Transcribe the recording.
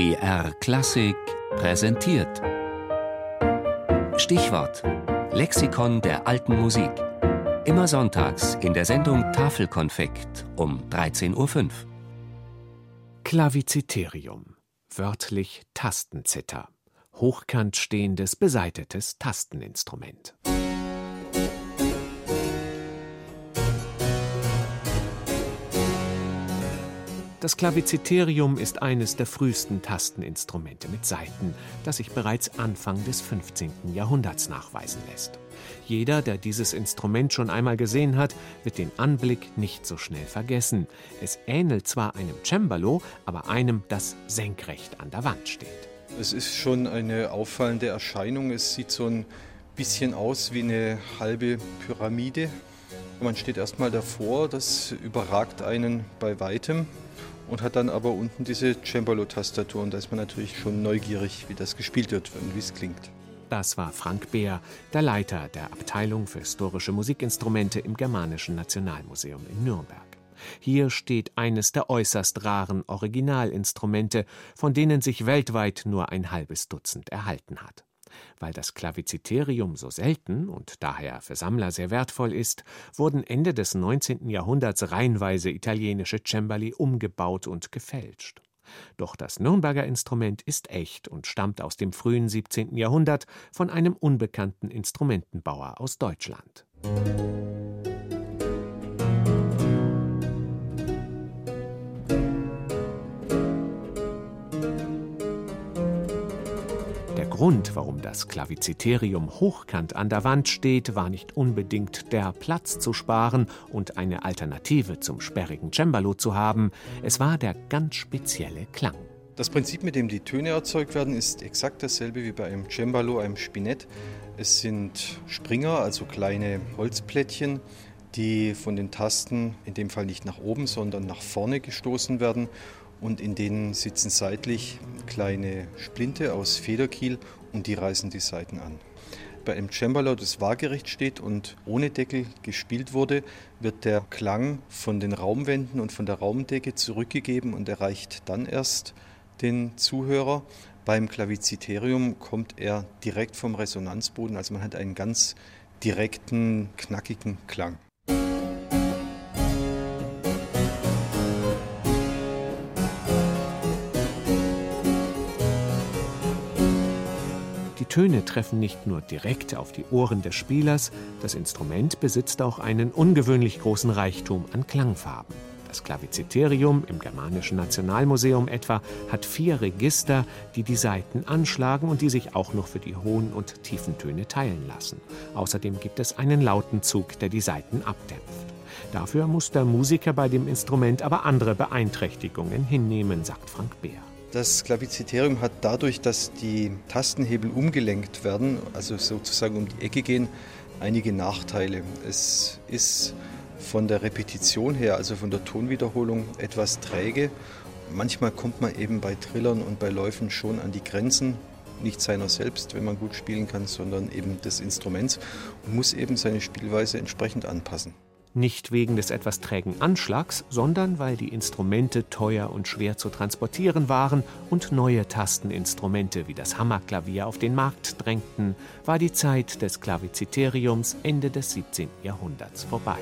BR Klassik präsentiert. Stichwort: Lexikon der alten Musik. Immer sonntags in der Sendung Tafelkonfekt um 13.05 Uhr. Klaviziterium, wörtlich Tastenzither, hochkant stehendes, besaitetes Tasteninstrument. Das Klaviziterium ist eines der frühesten Tasteninstrumente mit Saiten, das sich bereits Anfang des 15. Jahrhunderts nachweisen lässt. Jeder, der dieses Instrument schon einmal gesehen hat, wird den Anblick nicht so schnell vergessen. Es ähnelt zwar einem Cembalo, aber einem, das senkrecht an der Wand steht. Es ist schon eine auffallende Erscheinung. Es sieht so ein bisschen aus wie eine halbe Pyramide. Man steht erstmal davor, das überragt einen bei weitem und hat dann aber unten diese Cembalo-Tastatur und da ist man natürlich schon neugierig, wie das gespielt wird und wie es klingt. Das war Frank Beer, der Leiter der Abteilung für historische Musikinstrumente im Germanischen Nationalmuseum in Nürnberg. Hier steht eines der äußerst raren Originalinstrumente, von denen sich weltweit nur ein halbes Dutzend erhalten hat. Weil das Klaviziterium so selten und daher für Sammler sehr wertvoll ist, wurden Ende des 19. Jahrhunderts reihenweise italienische Cembali umgebaut und gefälscht. Doch das Nürnberger Instrument ist echt und stammt aus dem frühen 17. Jahrhundert von einem unbekannten Instrumentenbauer aus Deutschland. Musik Grund, warum das Klaviziterium hochkant an der Wand steht, war nicht unbedingt der Platz zu sparen und eine Alternative zum sperrigen Cembalo zu haben, es war der ganz spezielle Klang. Das Prinzip, mit dem die Töne erzeugt werden, ist exakt dasselbe wie bei einem Cembalo, einem Spinett. Es sind Springer, also kleine Holzplättchen, die von den Tasten in dem Fall nicht nach oben, sondern nach vorne gestoßen werden und in denen sitzen seitlich kleine Splinte aus Federkiel und die reißen die Saiten an. Bei einem Cembalo, das waagerecht steht und ohne Deckel gespielt wurde, wird der Klang von den Raumwänden und von der Raumdecke zurückgegeben und erreicht dann erst den Zuhörer. Beim Klaviziterium kommt er direkt vom Resonanzboden, also man hat einen ganz direkten, knackigen Klang. Töne treffen nicht nur direkt auf die Ohren des Spielers, das Instrument besitzt auch einen ungewöhnlich großen Reichtum an Klangfarben. Das Klaviziterium im Germanischen Nationalmuseum etwa hat vier Register, die die Saiten anschlagen und die sich auch noch für die hohen und tiefen Töne teilen lassen. Außerdem gibt es einen Lautenzug, der die Saiten abdämpft. Dafür muss der Musiker bei dem Instrument aber andere Beeinträchtigungen hinnehmen, sagt Frank Beer. Das Klaviziterium hat dadurch, dass die Tastenhebel umgelenkt werden, also sozusagen um die Ecke gehen, einige Nachteile. Es ist von der Repetition her, also von der Tonwiederholung, etwas träge. Manchmal kommt man eben bei Trillern und bei Läufen schon an die Grenzen, nicht seiner selbst, wenn man gut spielen kann, sondern eben des Instruments und muss eben seine Spielweise entsprechend anpassen. Nicht wegen des etwas trägen Anschlags, sondern weil die Instrumente teuer und schwer zu transportieren waren und neue Tasteninstrumente wie das Hammerklavier auf den Markt drängten, war die Zeit des Klaviziteriums Ende des 17. Jahrhunderts vorbei.